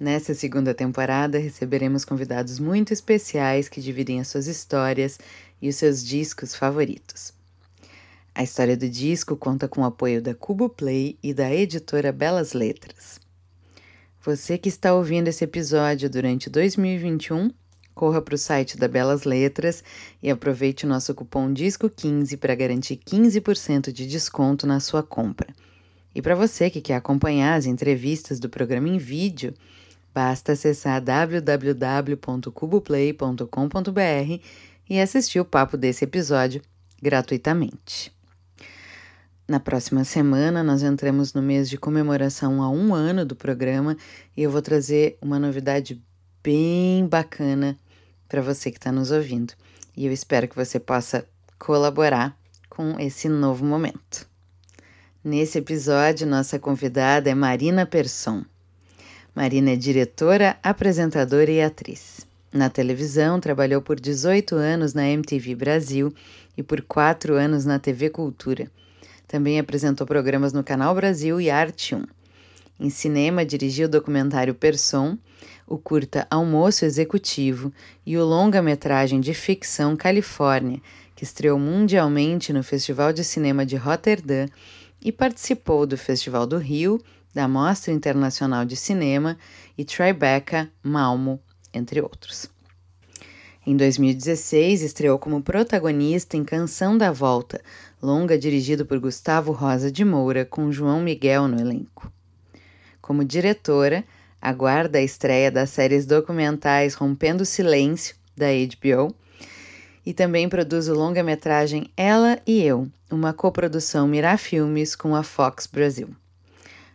Nessa segunda temporada, receberemos convidados muito especiais que dividem as suas histórias e os seus discos favoritos. A história do disco conta com o apoio da Cubo Play e da editora Belas Letras. Você que está ouvindo esse episódio durante 2021, corra para o site da Belas Letras e aproveite o nosso cupom DISCO15 para garantir 15% de desconto na sua compra. E para você que quer acompanhar as entrevistas do programa em vídeo, basta acessar www.cuboplay.com.br e assistir o papo desse episódio gratuitamente. Na próxima semana, nós entramos no mês de comemoração a um ano do programa e eu vou trazer uma novidade bem bacana para você que está nos ouvindo. E eu espero que você possa colaborar com esse novo momento. Nesse episódio, nossa convidada é Marina Persson. Marina é diretora, apresentadora e atriz. Na televisão, trabalhou por 18 anos na MTV Brasil e por 4 anos na TV Cultura. Também apresentou programas no Canal Brasil e Arte 1. Em cinema, dirigiu o documentário Person, o curta Almoço Executivo e o longa-metragem de ficção Califórnia, que estreou mundialmente no Festival de Cinema de Rotterdam e participou do Festival do Rio, da Mostra Internacional de Cinema e Tribeca Malmo, entre outros. Em 2016, estreou como protagonista em Canção da Volta, longa dirigido por Gustavo Rosa de Moura, com João Miguel no elenco. Como diretora, aguarda a estreia das séries documentais Rompendo o Silêncio, da HBO, e também produz o longa-metragem Ela e Eu, uma coprodução Mirar Filmes com a Fox Brasil.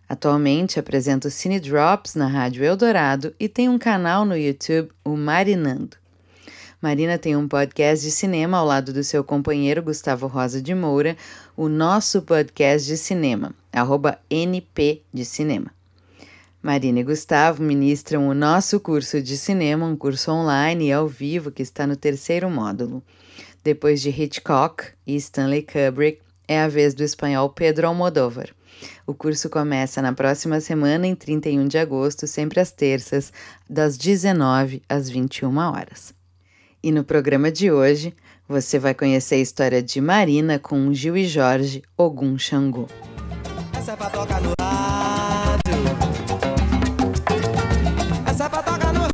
Atualmente apresenta o Cine Drops na Rádio Eldorado e tem um canal no YouTube, o Marinando. Marina tem um podcast de cinema ao lado do seu companheiro Gustavo Rosa de Moura, o nosso podcast de cinema, arroba NP de Cinema. Marina e Gustavo ministram o nosso curso de cinema, um curso online e ao vivo que está no terceiro módulo. Depois de Hitchcock e Stanley Kubrick, é a vez do espanhol Pedro Almodóvar. O curso começa na próxima semana, em 31 de agosto, sempre às terças, das 19 às 21 horas. E no programa de hoje, você vai conhecer a história de Marina com Gil e Jorge Ogum Xangô. Essa é pra tocar no rádio. Essa é pra tocar no.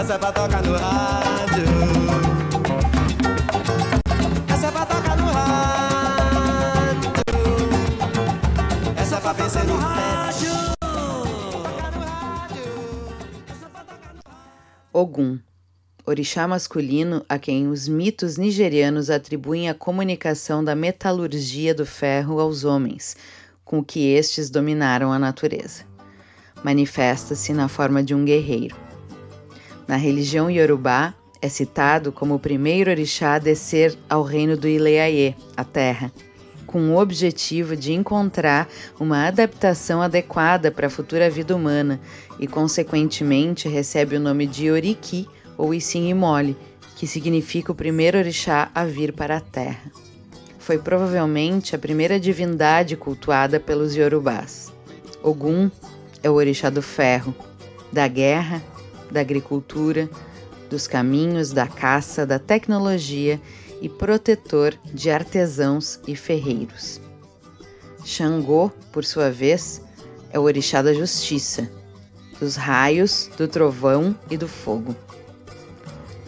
Essa é pra tocar no. Ogum, orixá masculino a quem os mitos nigerianos atribuem a comunicação da metalurgia do ferro aos homens, com que estes dominaram a natureza. Manifesta-se na forma de um guerreiro. Na religião iorubá, é citado como o primeiro orixá a descer ao reino do Ileaê, a terra, com o objetivo de encontrar uma adaptação adequada para a futura vida humana e, consequentemente, recebe o nome de Oriki ou Isim que significa o primeiro orixá a vir para a terra. Foi provavelmente a primeira divindade cultuada pelos Yorubás. Ogum é o orixá do ferro, da guerra, da agricultura, dos caminhos, da caça, da tecnologia e protetor de artesãos e ferreiros. Xangô, por sua vez, é o orixá da justiça, dos raios, do trovão e do fogo.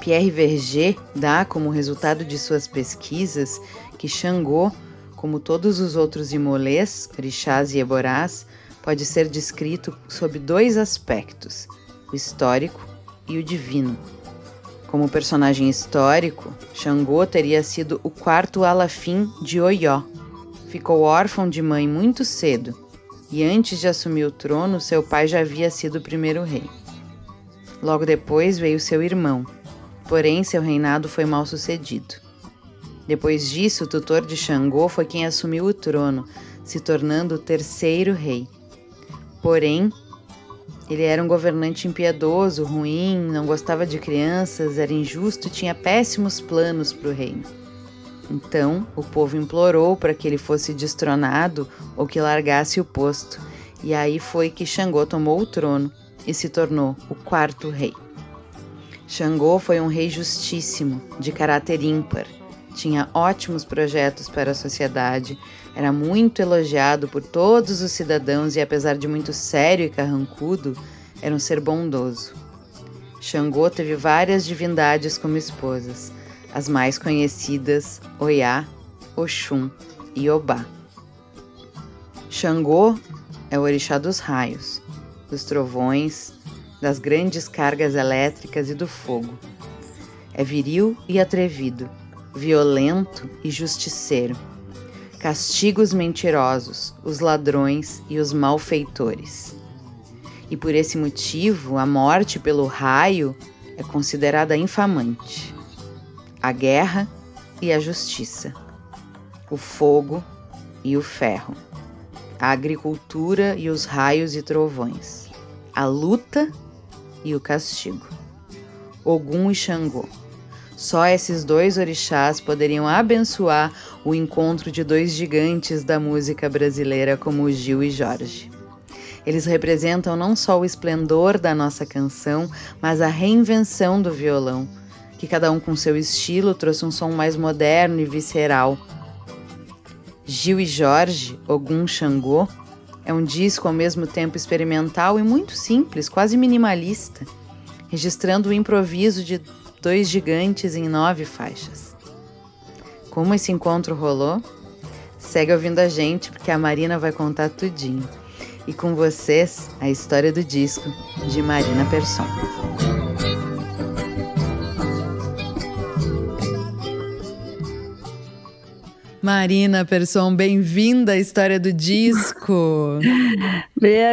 Pierre Verger dá como resultado de suas pesquisas que Xangô, como todos os outros imolês, orixás e eborás, pode ser descrito sob dois aspectos, o histórico e o divino. Como personagem histórico, Xangô teria sido o quarto Alafim de Oió, ficou órfão de mãe muito cedo, e antes de assumir o trono, seu pai já havia sido o primeiro rei. Logo depois veio seu irmão, porém seu reinado foi mal sucedido. Depois disso, o tutor de Xangô foi quem assumiu o trono, se tornando o terceiro rei. Porém, ele era um governante impiedoso, ruim, não gostava de crianças, era injusto e tinha péssimos planos para o reino. Então, o povo implorou para que ele fosse destronado ou que largasse o posto, e aí foi que Xangô tomou o trono e se tornou o quarto rei. Xangô foi um rei justíssimo, de caráter ímpar. Tinha ótimos projetos para a sociedade, era muito elogiado por todos os cidadãos e, apesar de muito sério e carrancudo, era um ser bondoso. Xangô teve várias divindades como esposas, as mais conhecidas Oiá, Oxum e Obá. Xangô é o orixá dos raios, dos trovões, das grandes cargas elétricas e do fogo. É viril e atrevido, violento e justiceiro castiga os mentirosos, os ladrões e os malfeitores. E por esse motivo, a morte pelo raio é considerada infamante. A guerra e a justiça, o fogo e o ferro, a agricultura e os raios e trovões, a luta e o castigo. Ogum e Xangô. Só esses dois orixás poderiam abençoar o encontro de dois gigantes da música brasileira como Gil e Jorge. Eles representam não só o esplendor da nossa canção, mas a reinvenção do violão, que cada um com seu estilo trouxe um som mais moderno e visceral. Gil e Jorge, Ogum Xangô, é um disco ao mesmo tempo experimental e muito simples, quase minimalista, registrando o improviso de dois gigantes em nove faixas. Como esse encontro rolou? Segue ouvindo a gente porque a Marina vai contar tudinho. E com vocês, a história do disco de Marina Persson. Marina Persson, bem-vinda à história do disco.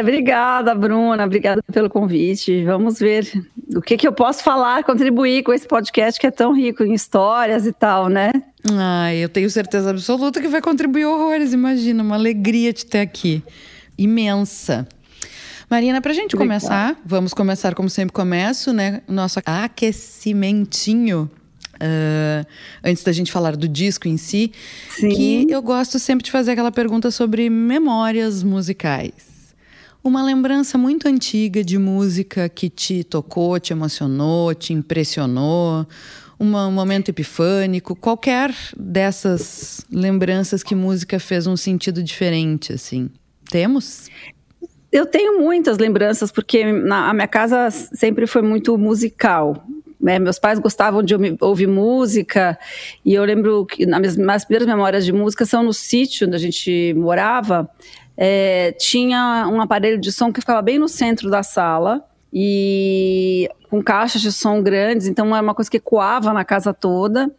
Obrigada, Bruna. Obrigada pelo convite. Vamos ver o que, que eu posso falar, contribuir com esse podcast que é tão rico em histórias e tal, né? Ah, eu tenho certeza absoluta que vai contribuir horrores. Imagina, uma alegria te ter aqui. Imensa. Marina, para a gente começar, vamos começar como sempre começo, né? Nosso aquecimentinho Uh, antes da gente falar do disco em si, Sim. que eu gosto sempre de fazer aquela pergunta sobre memórias musicais. Uma lembrança muito antiga de música que te tocou, te emocionou, te impressionou, uma, um momento epifânico, qualquer dessas lembranças que música fez um sentido diferente, assim. Temos? Eu tenho muitas lembranças, porque na, a minha casa sempre foi muito musical. Né? Meus pais gostavam de ouvir música e eu lembro que nas minhas primeiras memórias de música são no sítio onde a gente morava. É, tinha um aparelho de som que ficava bem no centro da sala e com caixas de som grandes, então era uma coisa que ecoava na casa toda.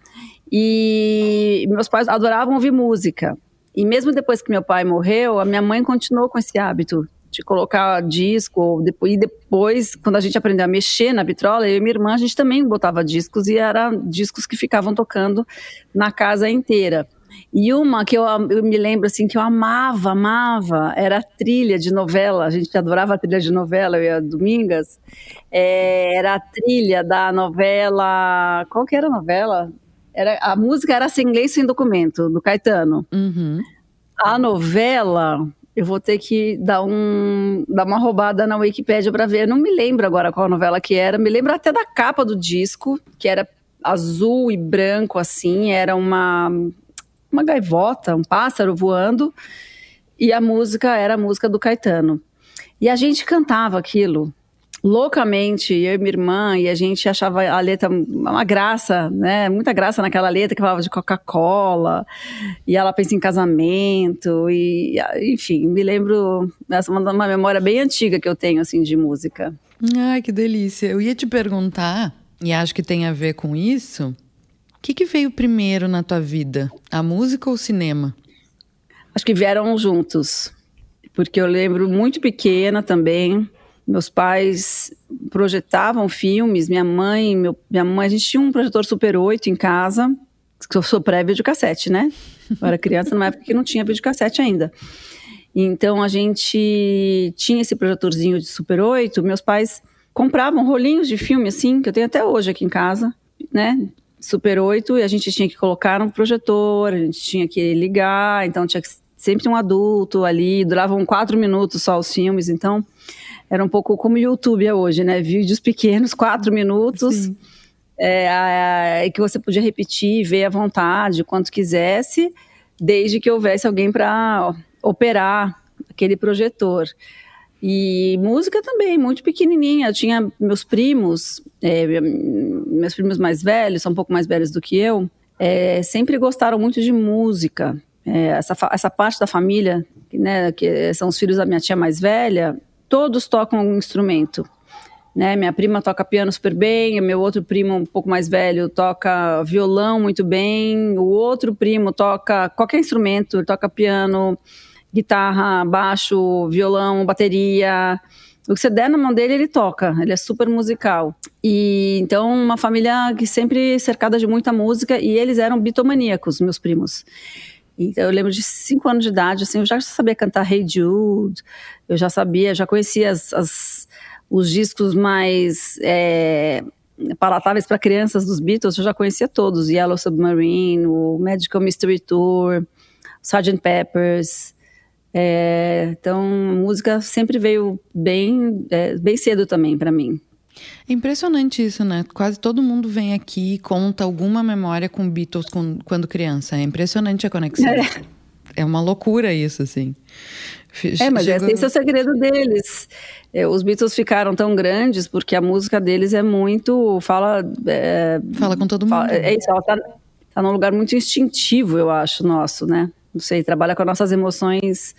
E meus pais adoravam ouvir música. E mesmo depois que meu pai morreu, a minha mãe continuou com esse hábito de colocar disco, e depois, quando a gente aprendeu a mexer na vitrola, eu e minha irmã, a gente também botava discos, e eram discos que ficavam tocando na casa inteira. E uma que eu, eu, me lembro assim que eu amava, amava, era a trilha de novela. A gente adorava a trilha de novela, eu e a Domingas. É, era a trilha da novela. Qual que era a novela? Era, a música era Sem Lei Sem Documento, do Caetano. Uhum. A novela eu vou ter que dar, um, dar uma roubada na Wikipédia para ver. Eu não me lembro agora qual novela que era. Me lembro até da capa do disco, que era azul e branco, assim. Era uma, uma gaivota, um pássaro voando. E a música era a música do Caetano. E a gente cantava aquilo loucamente, eu e minha irmã, e a gente achava a letra uma graça, né? Muita graça naquela letra que falava de Coca-Cola, e ela pensa em casamento, e enfim, me lembro, essa é uma, memória bem antiga que eu tenho, assim, de música. Ai, que delícia. Eu ia te perguntar, e acho que tem a ver com isso, o que, que veio primeiro na tua vida, a música ou o cinema? acho que vieram juntos, porque eu lembro muito pequena também. Meus pais projetavam filmes, minha mãe, meu, minha mãe, a gente tinha um projetor Super 8 em casa, que eu sou pré-videocassete, né? Eu era criança numa época que não tinha videocassete ainda. Então a gente tinha esse projetorzinho de Super 8, meus pais compravam rolinhos de filme assim, que eu tenho até hoje aqui em casa, né? Super 8, e a gente tinha que colocar no projetor, a gente tinha que ligar, então tinha que, sempre um adulto ali, duravam quatro minutos só os filmes, então era um pouco como o YouTube é hoje, né? Vídeos pequenos, quatro minutos, é, que você podia repetir, ver à vontade, quanto quisesse, desde que houvesse alguém para operar aquele projetor. E música também, muito pequenininha. Eu tinha meus primos, é, meus primos mais velhos, são um pouco mais velhos do que eu, é, sempre gostaram muito de música. É, essa, essa parte da família, né, que são os filhos da minha tia mais velha, todos tocam um instrumento. Né? Minha prima toca piano super bem, meu outro primo um pouco mais velho toca violão muito bem, o outro primo toca qualquer instrumento, toca piano, guitarra, baixo, violão, bateria. O que você der na mão dele, ele toca. Ele é super musical. E então, uma família que sempre cercada de muita música. E eles eram bitomaníacos, meus primos. Então, eu lembro de cinco anos de idade, assim, eu já sabia cantar Hey Jude. Eu já sabia, já conhecia as, as os discos mais é, palatáveis para crianças dos Beatles. Eu já conhecia todos. Yellow Submarine, o Magical Mystery Tour, Sgt. Peppers... É, então, música sempre veio bem, é, bem cedo também para mim. É impressionante isso, né? Quase todo mundo vem aqui e conta alguma memória com Beatles com, quando criança. É impressionante a conexão. É, é uma loucura isso, assim. É, mas Chegou... esse é o segredo deles. É, os Beatles ficaram tão grandes porque a música deles é muito. Fala. É, fala com todo mundo. Fala, é isso, ela tá, tá num lugar muito instintivo, eu acho, nosso, né? não sei, trabalha com as nossas emoções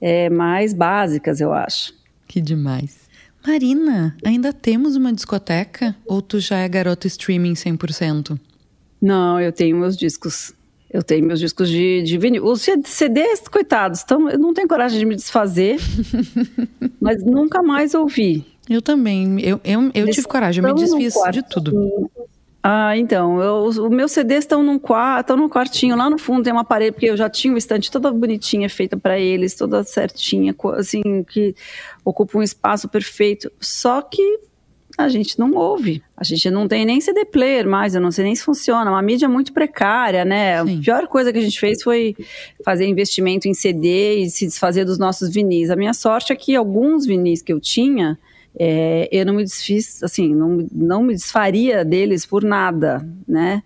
é, mais básicas, eu acho. Que demais. Marina, ainda temos uma discoteca ou tu já é garota streaming 100%? Não, eu tenho meus discos. Eu tenho meus discos de, de vinil. Os CDs, coitados, então eu não tenho coragem de me desfazer, mas nunca mais ouvi. Eu também. Eu, eu, eu tive coragem, eu me desfiz de tudo. Ah, então, eu, os meus CDs estão num, quarto, num quartinho, lá no fundo tem uma parede, porque eu já tinha uma estante toda bonitinha feita para eles, toda certinha, assim, que ocupa um espaço perfeito. Só que a gente não ouve. A gente não tem nem CD player mais, eu não sei nem se funciona. Uma mídia muito precária, né? Sim. A pior coisa que a gente fez foi fazer investimento em CD e se desfazer dos nossos vinis. A minha sorte é que alguns vinis que eu tinha é, eu não me desfiz, assim, não, não me desfaria deles por nada, né?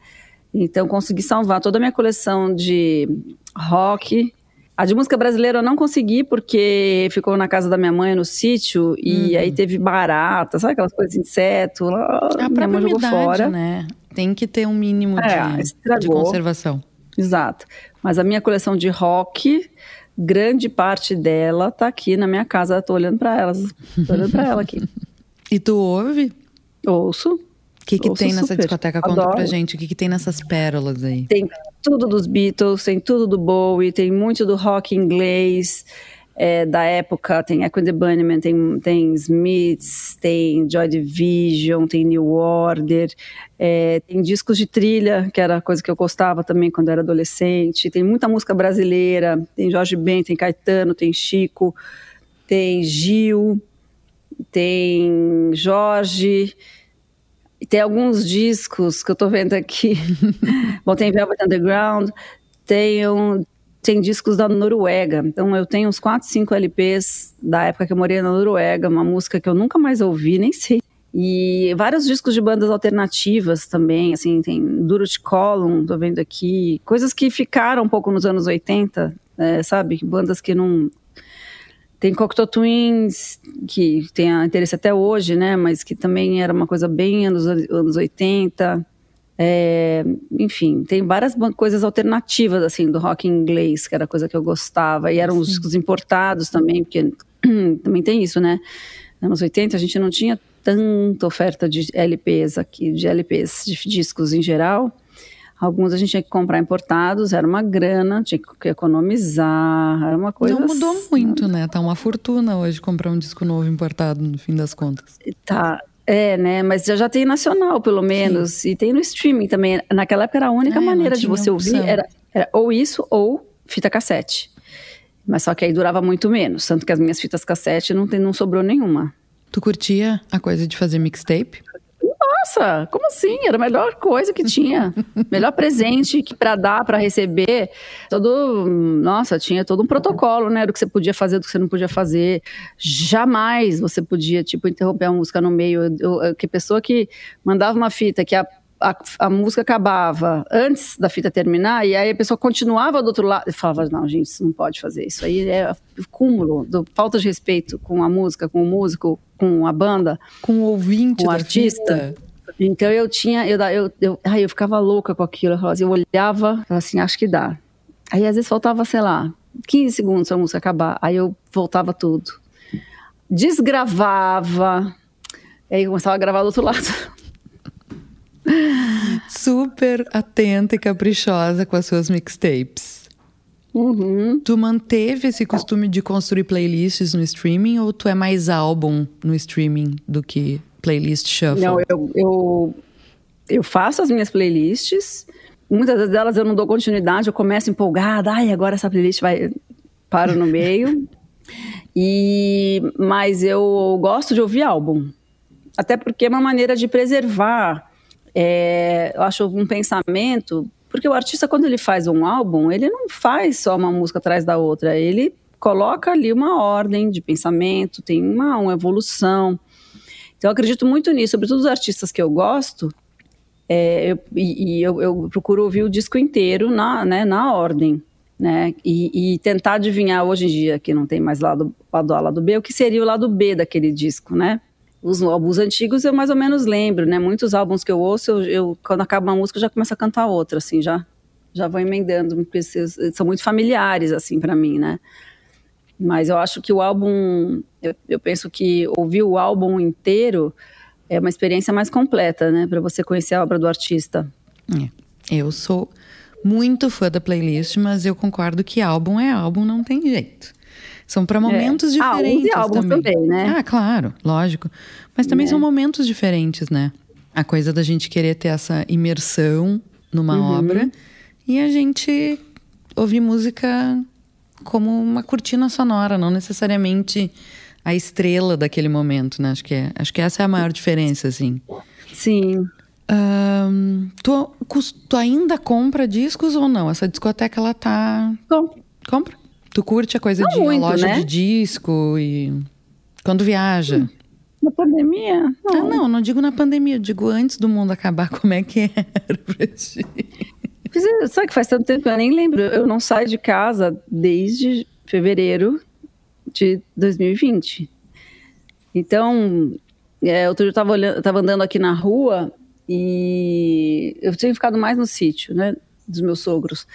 Então consegui salvar toda a minha coleção de rock. A de música brasileira eu não consegui porque ficou na casa da minha mãe no sítio e uhum. aí teve barata, sabe aquelas coisas inseto, lá, a minha mãe jogou fora. né? Tem que ter um mínimo é, de, de conservação. Exato. Mas a minha coleção de rock grande parte dela tá aqui na minha casa, tô olhando para elas, tô olhando para ela aqui. e tu ouve? Ouço. O que, que tem nessa super. discoteca? Conta Adoro. pra gente, o que, que tem nessas pérolas aí? Tem tudo dos Beatles, tem tudo do Bowie, tem muito do rock inglês, é, da época, tem Echo and the Bunnymen, tem, tem Smiths, tem Joy Division, tem New Order, é, tem discos de trilha, que era coisa que eu gostava também quando era adolescente, tem muita música brasileira, tem Jorge Ben, tem Caetano, tem Chico, tem Gil, tem Jorge, tem alguns discos que eu tô vendo aqui. Bom, tem Velvet Underground, tem um, tem discos da Noruega. Então eu tenho uns 4, 5 LPs da época que eu morei na Noruega, uma música que eu nunca mais ouvi, nem sei. E vários discos de bandas alternativas também, assim, tem Durut Column, tô vendo aqui, coisas que ficaram um pouco nos anos 80, é, sabe? Bandas que não. Tem Cocteau Twins, que tem interesse até hoje, né? Mas que também era uma coisa bem anos, anos 80. É, enfim, tem várias coisas alternativas, assim, do rock inglês, que era coisa que eu gostava. E eram os discos importados também, porque também tem isso, né? Nos anos 80 a gente não tinha tanta oferta de LPs aqui, de LPs, de discos em geral. Alguns a gente tinha que comprar importados, era uma grana, tinha que economizar, era uma coisa. Não mudou muito, né? Tá uma fortuna hoje comprar um disco novo importado, no fim das contas. Tá. É, né? Mas já, já tem nacional, pelo menos. Sim. E tem no streaming também. Naquela época era a única é, maneira de você opção. ouvir. Era, era ou isso ou fita cassete. Mas só que aí durava muito menos. Tanto que as minhas fitas cassete não, tem, não sobrou nenhuma. Tu curtia a coisa de fazer mixtape? Nossa, como assim? Era a melhor coisa que tinha. melhor presente que para dar, para receber. Todo, nossa, tinha todo um protocolo, né, do que você podia fazer, do que você não podia fazer. Jamais você podia, tipo, interromper a música no meio. Eu, eu, que pessoa que mandava uma fita que a a, a, música acabava antes da fita terminar e aí a pessoa continuava do outro lado e falava não gente isso não pode fazer isso aí é cúmulo do falta de respeito com a música com o músico com a banda com o ouvinte com o artista fita. Então eu tinha eu eu, eu, ai, eu ficava louca com aquilo. Eu, assim, eu olhava falava assim acho que dá. Aí às vezes faltava sei lá 15 segundos para a música acabar. Aí eu voltava tudo. Desgravava. Aí eu começava a gravar do outro lado. Super atenta e caprichosa com as suas mixtapes. Uhum. Tu manteve esse costume de construir playlists no streaming ou tu é mais álbum no streaming do que playlist shuffle? Não, eu, eu, eu faço as minhas playlists. Muitas delas eu não dou continuidade, eu começo empolgada. Ai, agora essa playlist vai. Paro no meio. e Mas eu gosto de ouvir álbum. Até porque é uma maneira de preservar é, eu acho um pensamento, porque o artista, quando ele faz um álbum, ele não faz só uma música atrás da outra, ele coloca ali uma ordem de pensamento, tem uma, uma evolução. Então, eu acredito muito nisso, sobretudo os artistas que eu gosto, é, eu, e, e eu, eu, procuro ouvir o disco inteiro na, né, na ordem. Né? E, e, tentar adivinhar hoje em dia, que não tem mais lado, lado A, lado B, o que seria o lado B daquele disco, né? os álbuns antigos eu mais ou menos lembro, né? Muitos álbuns que eu ouço, eu, eu quando acaba uma música, eu já começo a cantar outra, assim, já já vou emendando, porque são muito familiares, assim, para mim, né? Mas eu acho que o álbum, eu, eu, penso que ouvir o álbum inteiro é uma experiência mais completa, né? Para você conhecer a obra do artista. É. Eu sou muito fã da playlist, mas eu concordo que álbum é álbum, não tem jeito. São para momentos é. diferentes ah, álbuns também. também, né? Ah, claro, lógico. Mas também é. são momentos diferentes, né? A coisa da gente querer ter essa imersão numa uhum. obra e a gente ouvir música como uma cortina sonora, não necessariamente a estrela daquele momento, né? Acho que, é, acho que essa é a maior diferença, assim. Sim. Um, tu, tu ainda compra discos ou não? Essa discoteca, ela tá... Com. Compra? Tu curte a coisa Não de muito, loja né? de disco e quando viaja? Hum, na pandemia? Não. Ah, não, não digo na pandemia, eu digo antes do mundo acabar, como é que era pra ti? É, sabe que faz tanto tempo que eu nem lembro. Eu não saio de casa desde fevereiro de 2020. Então, é, outro dia eu tava, olhando, eu tava andando aqui na rua e eu tinha ficado mais no sítio, né, dos meus sogros.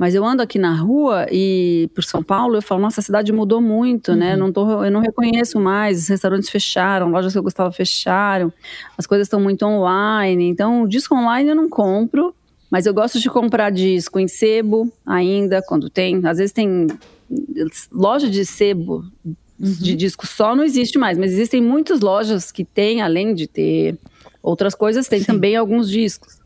Mas eu ando aqui na rua e por São Paulo, eu falo, nossa, a cidade mudou muito, né? uhum. né? Não tô, eu não reconheço mais, os restaurantes fecharam, lojas que eu gostava fecharam, as coisas estão muito online. Então, disco online eu não compro, mas eu gosto de comprar disco em sebo ainda, quando tem. Às vezes tem loja de sebo uhum. de disco só não existe mais, mas existem muitas lojas que têm, além de ter outras coisas, tem Sim. também alguns discos.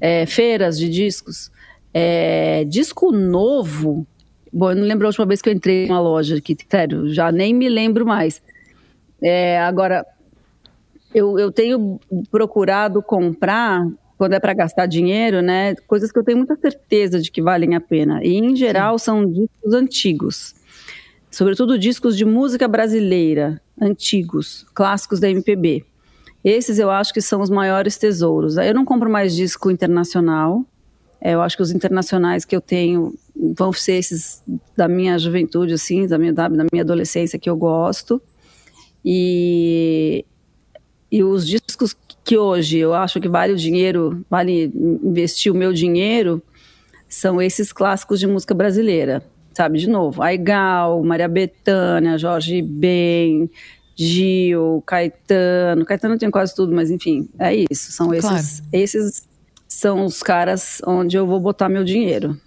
É, feiras de discos. É, disco novo. Bom, eu não lembro a última vez que eu entrei numa loja aqui, sério, já nem me lembro mais. É, agora, eu, eu tenho procurado comprar, quando é para gastar dinheiro, né, coisas que eu tenho muita certeza de que valem a pena. E, em geral, Sim. são discos antigos. Sobretudo discos de música brasileira, antigos, clássicos da MPB. Esses eu acho que são os maiores tesouros. Eu não compro mais disco internacional, é, eu acho que os internacionais que eu tenho vão ser esses da minha juventude, assim, da minha, da, da minha adolescência que eu gosto. E, e os discos que hoje eu acho que vale o dinheiro, vale investir o meu dinheiro, são esses clássicos de música brasileira. Sabe, de novo, Aigal, Maria Bethânia, Jorge Ben, Gil, Caetano. Caetano tem quase tudo, mas enfim, é isso. São esses, claro. esses são os caras onde eu vou botar meu dinheiro.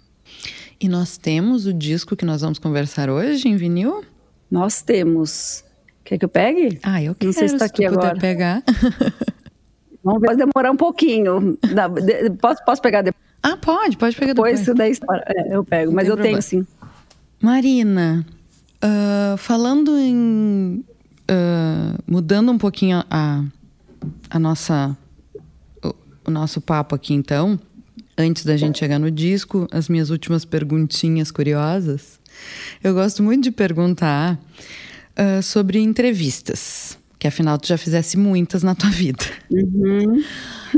E nós temos o disco que nós vamos conversar hoje em vinil? Nós temos. Quer que eu pegue? Ah, eu quero. Não sei se está aqui agora. pegar. Vamos ver, vai demorar um pouquinho. Posso, posso pegar depois? Ah, pode, pode pegar depois. Depois da história. É, eu pego, mas eu problema. tenho sim. Marina, uh, falando em. Uh, mudando um pouquinho a, a nossa. O, o nosso papo aqui, então. Antes da gente chegar no disco, as minhas últimas perguntinhas curiosas. Eu gosto muito de perguntar uh, sobre entrevistas, que afinal tu já fizesse muitas na tua vida. Uhum.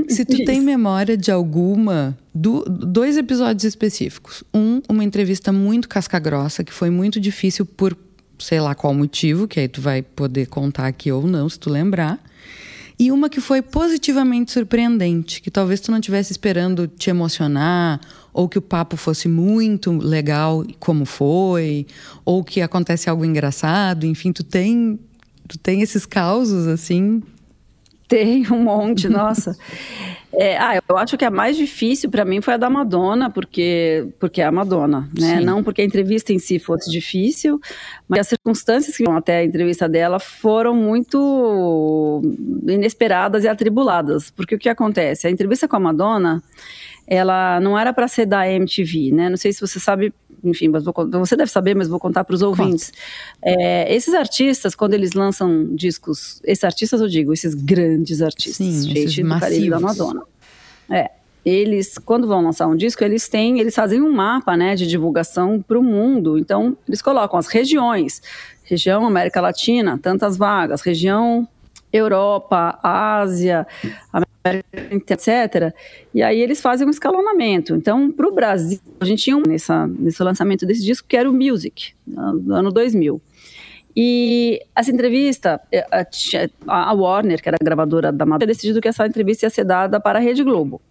Se tu tem memória de alguma, do, dois episódios específicos. Um, uma entrevista muito casca-grossa, que foi muito difícil por sei lá qual motivo, que aí tu vai poder contar aqui ou não, se tu lembrar. E uma que foi positivamente surpreendente, que talvez tu não estivesse esperando te emocionar, ou que o papo fosse muito legal como foi, ou que acontece algo engraçado, enfim, tu tem tu tem esses causos assim tem um monte, nossa. É, ah, eu acho que a mais difícil para mim foi a da Madonna, porque, porque é a Madonna, né? Sim. Não porque a entrevista em si fosse difícil, mas as circunstâncias que vão até a entrevista dela foram muito inesperadas e atribuladas. Porque o que acontece? A entrevista com a Madonna, ela não era para ser da MTV, né? Não sei se você sabe enfim, mas vou, você deve saber, mas vou contar para os ouvintes. É, esses artistas, quando eles lançam discos, esses artistas eu digo, esses grandes artistas, Sim, esses massivos. da Madonna. É, eles, quando vão lançar um disco, eles têm, eles fazem um mapa, né, de divulgação para o mundo. Então, eles colocam as regiões, região América Latina, tantas vagas, região Europa, Ásia, etc. E aí eles fazem um escalonamento. Então, para o Brasil, a gente tinha um nessa, nesse lançamento desse disco que era o Music, no ano 2000. E essa entrevista, eh, a Warner, que era a gravadora da Madonna, decidido que essa entrevista ia ser dada para a Rede Globo.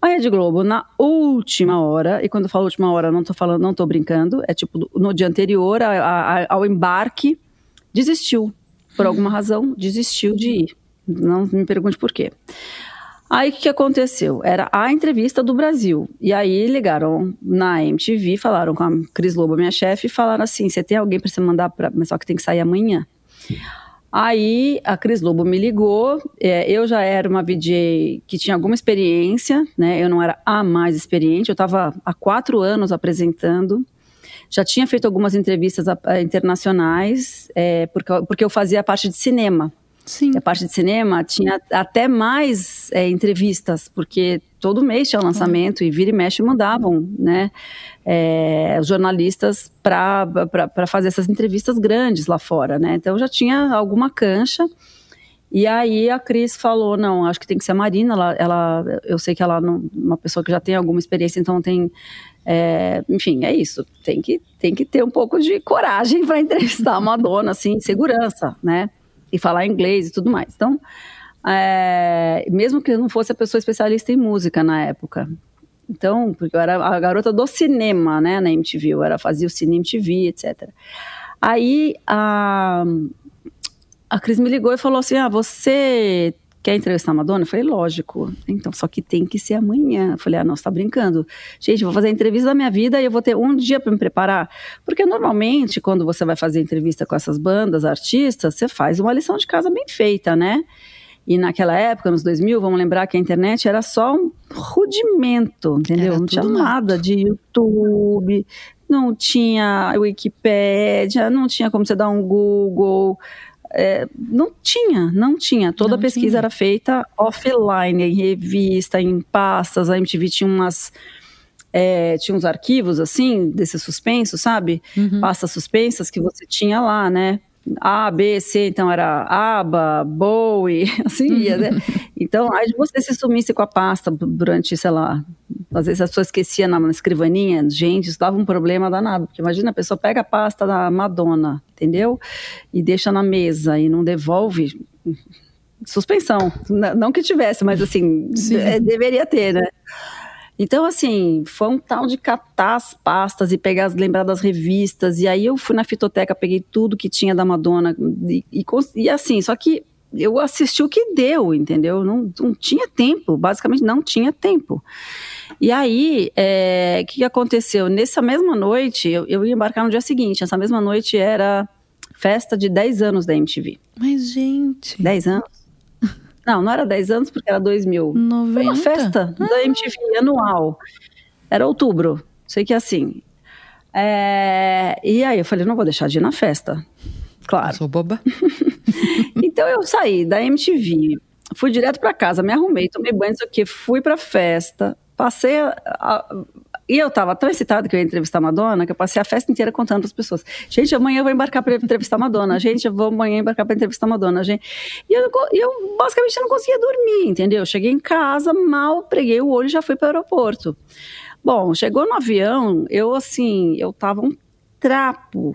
A Rede Globo, na última hora, e quando eu falo última hora, não estou falando, não estou brincando, é tipo no dia anterior ao embarque, desistiu. Por alguma razão, desistiu de ir. Não me pergunte por quê. Aí o que, aconteceu? Era a entrevista do Brasil. E aí ligaram na MTV, falaram com a Cris Lobo, minha chefe, e falaram assim: você tem alguém para você mandar para. Mas só que tem que sair amanhã. Aí a Cris Lobo me ligou. É, eu já era uma VJ que tinha alguma experiência, né? Eu não era a mais experiente. Eu estava há quatro anos apresentando. Já tinha feito algumas entrevistas a, a, internacionais, é, porque, porque eu fazia parte de cinema. Sim. a parte de cinema tinha até mais é, entrevistas, porque todo mês tinha lançamento e vira e mexe mandavam, né, é, os jornalistas para fazer essas entrevistas grandes lá fora, né. Então já tinha alguma cancha. E aí a Cris falou, não, acho que tem que ser a Marina, ela, ela eu sei que ela é uma pessoa que já tem alguma experiência, então tem, é, enfim, é isso, tem que, tem que ter um pouco de coragem para entrevistar a Madonna, assim, segurança, né, e falar inglês e tudo mais. Então, é, mesmo que eu não fosse a pessoa especialista em música na época. Então, porque eu era a garota do cinema, né, na MTV, eu era, fazia o Cine MTV, etc. Aí a, a Cris me ligou e falou assim: Ah, você Quer entrevistar a Madonna? Eu falei, lógico. Então, só que tem que ser amanhã. Eu falei, ah, não, você tá brincando. Gente, vou fazer a entrevista da minha vida e eu vou ter um dia para me preparar. Porque normalmente, quando você vai fazer entrevista com essas bandas, artistas, você faz uma lição de casa bem feita, né? E naquela época, nos 2000, vamos lembrar que a internet era só um rudimento, entendeu? Não tinha nada de YouTube, não tinha Wikipédia, não tinha como você dar um Google é, não tinha, não tinha. Toda não a pesquisa tinha. era feita offline, em revista, em pastas. A MTV tinha umas. É, tinha uns arquivos assim, desses suspensos, sabe? Uhum. Pastas suspensas que você tinha lá, né? A, B, C, então era ABA, Bowie, assim ia, né? Então, aí você se sumisse com a pasta durante, sei lá, às vezes a pessoa esquecia na, na escrivaninha, gente, isso dava um problema danado, porque imagina a pessoa pega a pasta da Madonna, entendeu? E deixa na mesa e não devolve, suspensão, não que tivesse, mas assim, é, deveria ter, né? Então, assim, foi um tal de catar as pastas e pegar, lembrar das revistas. E aí eu fui na fitoteca, peguei tudo que tinha da Madonna. E, e, e assim, só que eu assisti o que deu, entendeu? Não, não tinha tempo, basicamente não tinha tempo. E aí, o é, que, que, aconteceu? Nessa mesma noite, eu, eu ia embarcar no dia seguinte. Essa mesma noite era festa de 10 anos da MTV. Mas, gente. 10 anos? Não, não era 10 anos porque era 2000. 90? Uma festa ah. da MTV anual. Era outubro. Sei que é assim. É... E aí eu falei, não vou deixar de ir na festa. Claro. Eu sou boba. então eu saí da MTV, fui direto para casa, me arrumei, tomei banho, não sei o quê, fui pra festa, passei a, a, e eu tava tão excitada que eu ia entrevistar a Madonna, que eu passei a festa inteira contando para as pessoas. Gente, amanhã eu vou embarcar para entrevistar a Madonna. Gente, eu vou amanhã embarcar para entrevistar a Madonna. Gente. E eu, eu basicamente não conseguia dormir, entendeu? Cheguei em casa, mal preguei o olho e já fui para o aeroporto. Bom, chegou no avião, eu assim, eu tava um trapo,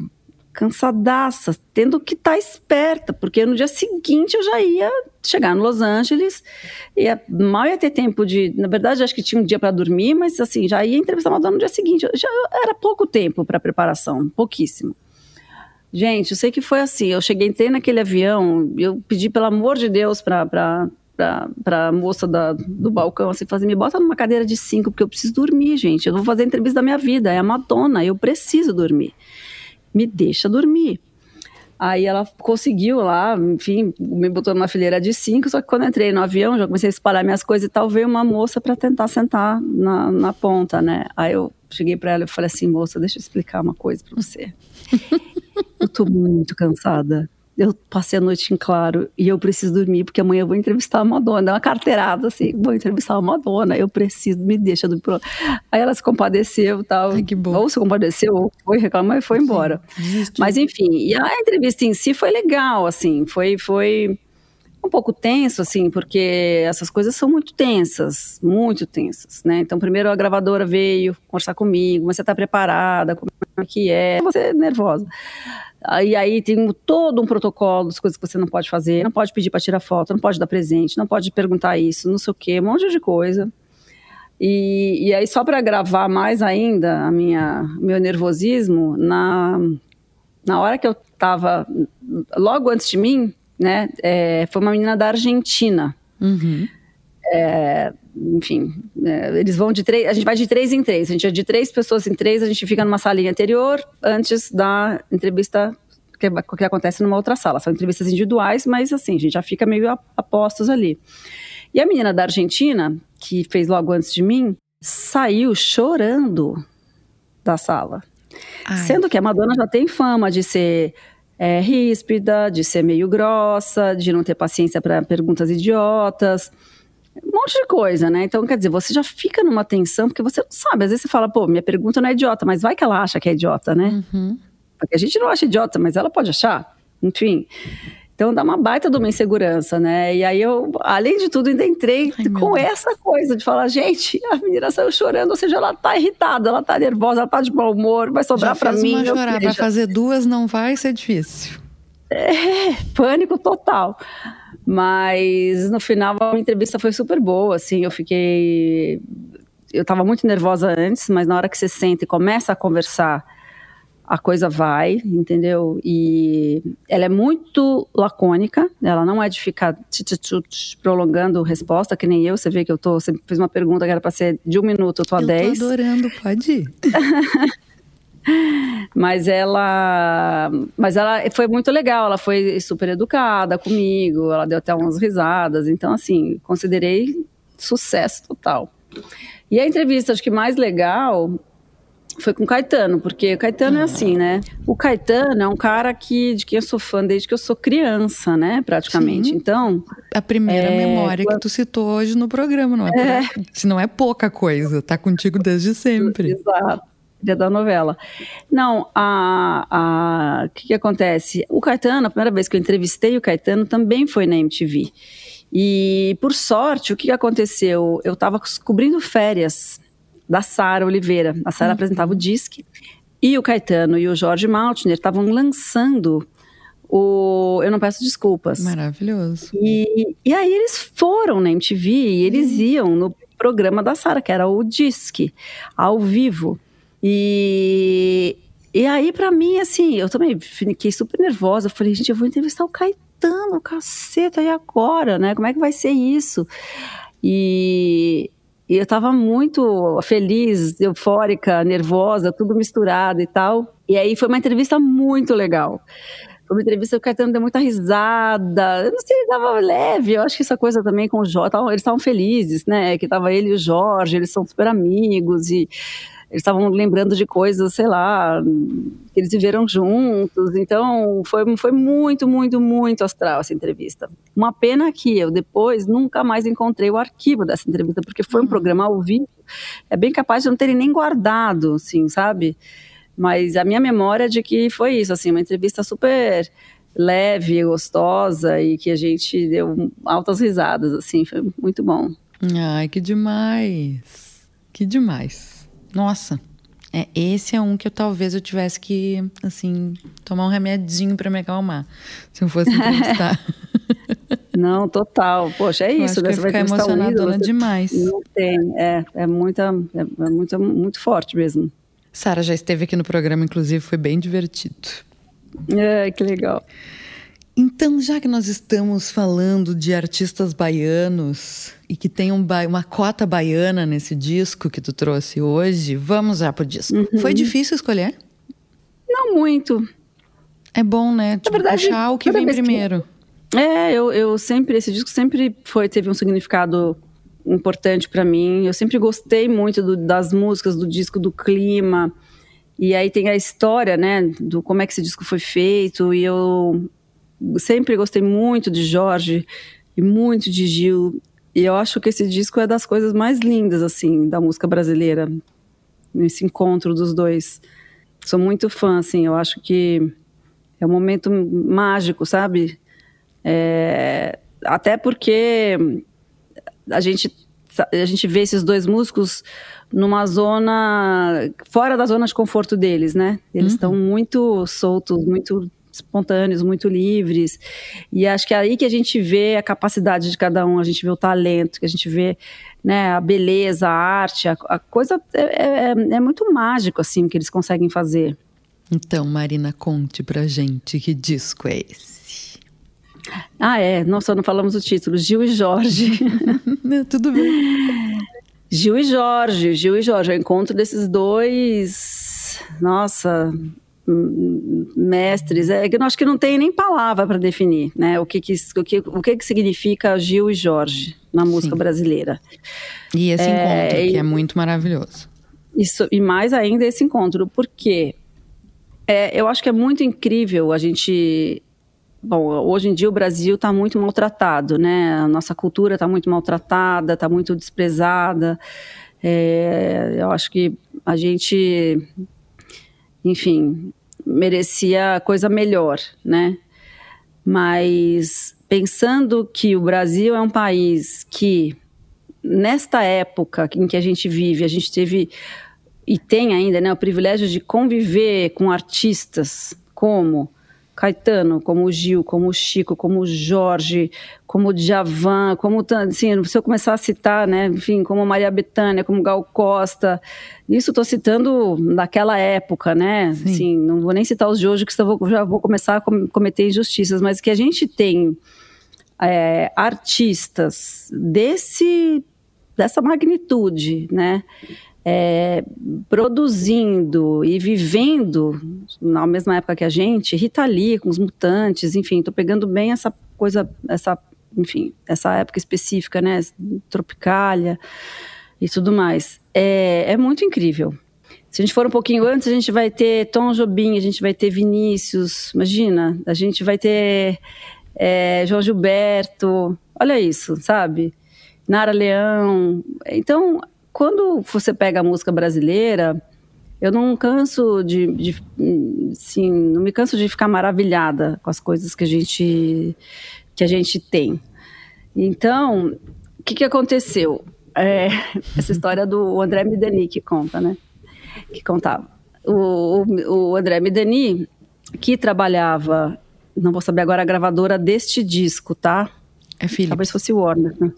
cansadaça, tendo que estar tá esperta, porque no dia seguinte eu já ia chegar no Los Angeles, ia, mal ia ter tempo de, na verdade acho que tinha um dia para dormir, mas assim, já ia entrevistar Madonna no dia seguinte, já era pouco tempo para preparação, pouquíssimo. Gente, eu sei que foi assim, eu cheguei, entrei naquele avião, eu pedi pelo amor de Deus para para a moça da, do balcão, assim, fazer, me bota numa cadeira de cinco, porque eu preciso dormir, gente. Eu vou fazer a entrevista da minha vida, é a Madonna, eu preciso dormir. Me deixa dormir. Aí ela conseguiu lá, enfim, me botou numa fileira de cinco, só que quando eu entrei no avião, já comecei a espalhar minhas coisas e tal, veio uma moça para tentar sentar na, na ponta, né? Aí eu cheguei para ela e falei assim, moça, deixa eu explicar uma coisa para você. eu tô muito cansada eu passei a noite em claro e eu preciso dormir porque amanhã eu vou entrevistar a Madonna. É uma carteirada assim, vou entrevistar a Madonna, eu preciso, me deixa do pronto. Aí ela se compadeceu tal. Ai, que bom. Ou se compadeceu, ou foi reclamar e foi embora. Mas enfim, e a entrevista em si foi legal, assim, foi, foi um pouco tenso, assim, porque essas coisas são muito tensas, muito tensas, né? Então, primeiro a gravadora veio conversar comigo, mas você tá preparada, como é que é? Você é nervosa. E aí tem todo um protocolo das coisas que você não pode fazer, não pode pedir para tirar foto, não pode dar presente, não pode perguntar isso, não sei o quê, um monte de coisa. E, e aí só para gravar mais ainda a minha meu nervosismo na na hora que eu estava logo antes de mim, né, é, foi uma menina da Argentina. Uhum. É, enfim, é, eles vão de três, a gente vai de três em três, a gente é de três pessoas em três, a gente fica numa salinha anterior antes da entrevista que, que acontece numa outra sala. São entrevistas individuais, mas assim, a gente já fica meio a, a postos ali. E a menina da Argentina, que fez logo antes de mim, saiu chorando da sala. Ai. Sendo que a Madonna já tem fama de ser é, ríspida, de ser meio grossa, de não ter paciência para perguntas idiotas um monte de coisa, né? Então, quer dizer, você já fica numa tensão, porque você não sabe. Às vezes você fala, pô, minha pergunta não é idiota, mas vai que ela acha que é idiota, né? Uhum. Porque a gente não acha idiota, mas ela pode achar. Enfim. Então dá uma baita de uma insegurança, né? E aí eu, além de tudo, ainda entrei Ai, com essa coisa de falar, gente, a menina saiu chorando, ou seja, ela tá irritada, ela tá nervosa, ela tá de mau humor, vai sobrar para mim. Uma chorar, para fazer duas não vai ser difícil. É, pânico total. Mas no final a entrevista foi super boa, assim, eu fiquei eu estava muito nervosa antes, mas na hora que você senta e começa a conversar, a coisa vai, entendeu? E ela é muito lacônica, ela não é de ficar prolongando resposta, que nem eu, você vê que eu tô, você fez uma pergunta que era para ser de um minuto, eu tô a eu dez. Eu tô adorando, pode ir. mas ela, mas ela foi muito legal, ela foi super educada comigo, ela deu até umas risadas, então assim, considerei sucesso total. E a entrevista, acho que mais legal foi com o Caetano, porque o Caetano é assim, né? O Caetano é um cara que, de quem eu sou fã desde que eu sou criança, né? Praticamente. Sim. Então. A primeira é, memória que tu citou hoje no programa, não é? é. Se não é pouca coisa, tá contigo desde sempre. Exato da novela. Não, a, a, o que, que acontece? O Caetano, a primeira vez que eu entrevistei o Caetano também foi na MTV. E, por sorte, o que aconteceu? Eu estava cobrindo férias da Sara Oliveira. A Sara uhum. apresentava o Disque. E o Caetano e o Jorge Maltner estavam lançando o Eu Não Peço Desculpas. Maravilhoso. E, e aí eles foram na MTV e eles uhum. iam no programa da Sara, que era o Disque, ao vivo. E, e aí, para mim, assim, eu também fiquei super nervosa. Eu falei, gente, eu vou entrevistar o Caetano caceta, e agora, né? Como é que vai ser isso? E, e eu estava muito feliz, eufórica, nervosa, tudo misturado e tal. E aí foi uma entrevista muito legal. Foi uma entrevista que o Caetano deu muita risada. Eu não sei, ele dava leve. Eu acho que essa coisa também com o Jorge, eles estavam felizes, né? Que tava ele e o Jorge, eles são super amigos e eles estavam lembrando de coisas, sei lá, que eles viveram juntos. Então, foi, foi muito, muito, muito astral essa entrevista. Uma pena que eu depois nunca mais encontrei o arquivo dessa entrevista, porque foi um uhum. programa ao vivo. É bem capaz de não terem nem guardado, assim, sabe? Mas a minha memória é de que foi isso, assim, uma entrevista super leve, gostosa e que a gente deu altas risadas, assim, foi muito bom. Ai, que demais! Que demais! Nossa, é, esse é um que eu talvez eu tivesse que, assim, tomar um remedinho para me acalmar, se eu fosse entrevistar. Não, total. Poxa, é isso. Eu acho que vai ficar emocionadona demais. Não tem, é, é, muita, é, é muito, muito forte mesmo. Sara já esteve aqui no programa, inclusive, foi bem divertido. É, que legal. Então, já que nós estamos falando de artistas baianos e que tem um ba uma cota baiana nesse disco que tu trouxe hoje, vamos já pro disco. Uhum. Foi difícil escolher? Não muito. É bom, né? Tipo, verdade, puxar o que vem primeiro. Que... É, eu, eu sempre, esse disco sempre foi, teve um significado importante para mim. Eu sempre gostei muito do, das músicas, do disco, do clima. E aí tem a história, né, do como é que esse disco foi feito. E eu sempre gostei muito de Jorge e muito de Gil. E eu acho que esse disco é das coisas mais lindas, assim, da música brasileira. Esse encontro dos dois. Sou muito fã, assim, eu acho que é um momento mágico, sabe? É, até porque a gente a gente vê esses dois músicos numa zona fora da zona de conforto deles, né? Eles estão uhum. muito soltos, muito espontâneos, muito livres. E acho que é aí que a gente vê a capacidade de cada um, a gente vê o talento, que a gente vê né, a beleza, a arte, a, a coisa é, é, é, muito mágico assim que eles conseguem fazer. Então, Marina, conte pra gente que disco é esse. Ah, é. Nossa, não falamos o título. Gil e Jorge. Tudo bem. Gil e Jorge. Gil e Jorge. É o encontro desses dois. Nossa. Mestres, é que acho que não tem nem palavra para definir, né? O que que, o que o que que significa Gil e Jorge na música Sim. brasileira? E esse é, encontro que é muito maravilhoso. Isso e mais ainda esse encontro, porque é, eu acho que é muito incrível a gente Bom, hoje em dia o Brasil está muito maltratado, né? A nossa cultura está muito maltratada, está muito desprezada. É, eu acho que a gente, enfim, merecia coisa melhor, né? Mas pensando que o Brasil é um país que, nesta época em que a gente vive, a gente teve e tem ainda né, o privilégio de conviver com artistas como Caetano, como o Gil, como o Chico, como o Jorge, como o Djavan, como assim, se eu começar a citar, né, enfim, como Maria Bethânia, como Gal Costa, isso estou citando daquela época, né, Sim. assim, não vou nem citar os de hoje, que já vou, já vou começar a cometer injustiças, mas que a gente tem é, artistas desse dessa magnitude, né, é, produzindo e vivendo na mesma época que a gente, Rita Lee com os mutantes, enfim, estou pegando bem essa coisa, essa, enfim, essa época específica, né, Tropicália e tudo mais. É, é muito incrível. Se a gente for um pouquinho antes, a gente vai ter Tom Jobim, a gente vai ter Vinícius, imagina, a gente vai ter é, João Gilberto, olha isso, sabe? Nara Leão. Então, quando você pega a música brasileira, eu não canso de, de sim, não me canso de ficar maravilhada com as coisas que a gente que a gente tem. Então, o que, que aconteceu? É, essa história do André Midani que conta, né? Que contava. O, o, o André Midani, que trabalhava, não vou saber agora a gravadora deste disco, tá? É Philips. Talvez fosse Warner. Né?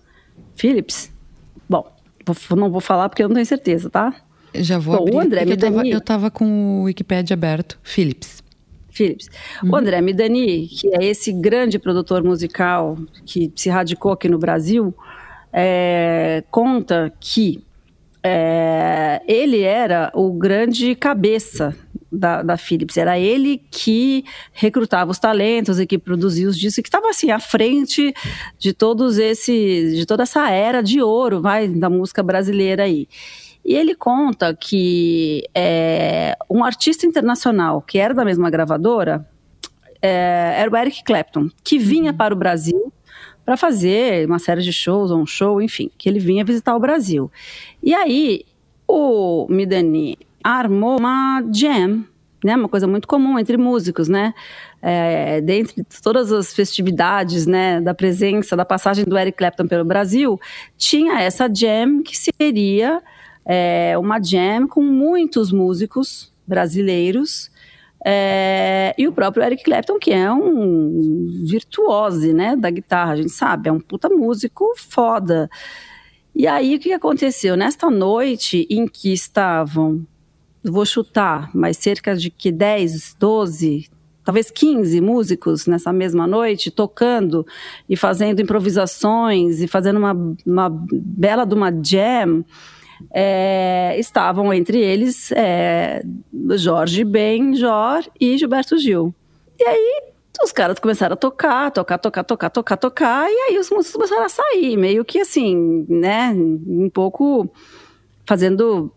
Philips? Não vou falar porque eu não tenho certeza, tá? Já vou Bom, abrir, o André eu, tava, eu tava com o Wikipedia aberto. Philips. Philips. Uhum. O André Midani, que é esse grande produtor musical que se radicou aqui no Brasil, é, conta que é, ele era o grande cabeça da, da, Philips. Era ele que recrutava os talentos e que produzia os discos, que estava assim à frente de todos esses, de toda essa era de ouro, vai, da música brasileira aí. E ele conta que é, um artista internacional que era da mesma gravadora é, era o Eric Clapton, que vinha uhum. para o Brasil para fazer uma série de shows, ou um show, enfim, que ele vinha visitar o Brasil. E aí o Midani armou uma jam, né, uma coisa muito comum entre músicos, né? É, dentre todas as festividades, né, da presença, da passagem do Eric Clapton pelo Brasil, tinha essa jam que seria é, uma jam com muitos músicos brasileiros é, e o próprio Eric Clapton, que é um virtuose né, da guitarra, a gente sabe, é um puta músico foda. E aí o que aconteceu? Nesta noite em que estavam, vou chutar, mas cerca de que 10, 12, talvez 15 músicos nessa mesma noite, tocando e fazendo improvisações e fazendo uma, uma bela de uma jam é, estavam entre eles é, Jorge Benjor e Gilberto Gil. E aí os caras começaram a tocar, tocar, tocar, tocar, tocar, tocar, e aí os músicos começaram a sair, meio que assim, né, um pouco fazendo.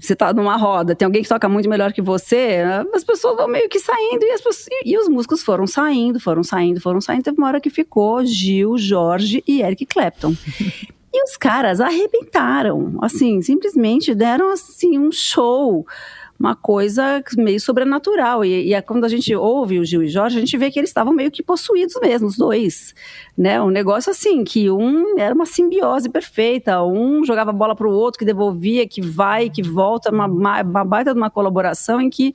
Você tá numa roda, tem alguém que toca muito melhor que você, as pessoas vão meio que saindo e, pessoas, e os músicos foram saindo, foram saindo, foram saindo. Teve uma hora que ficou Gil, Jorge e Eric Clapton. E os caras arrebentaram, assim, simplesmente deram assim um show, uma coisa meio sobrenatural. E, e é quando a gente ouve o Gil e Jorge, a gente vê que eles estavam meio que possuídos mesmo, os dois, né? Um negócio assim que um era uma simbiose perfeita, um jogava bola para o outro, que devolvia, que vai, que volta, uma, uma baita de uma colaboração em que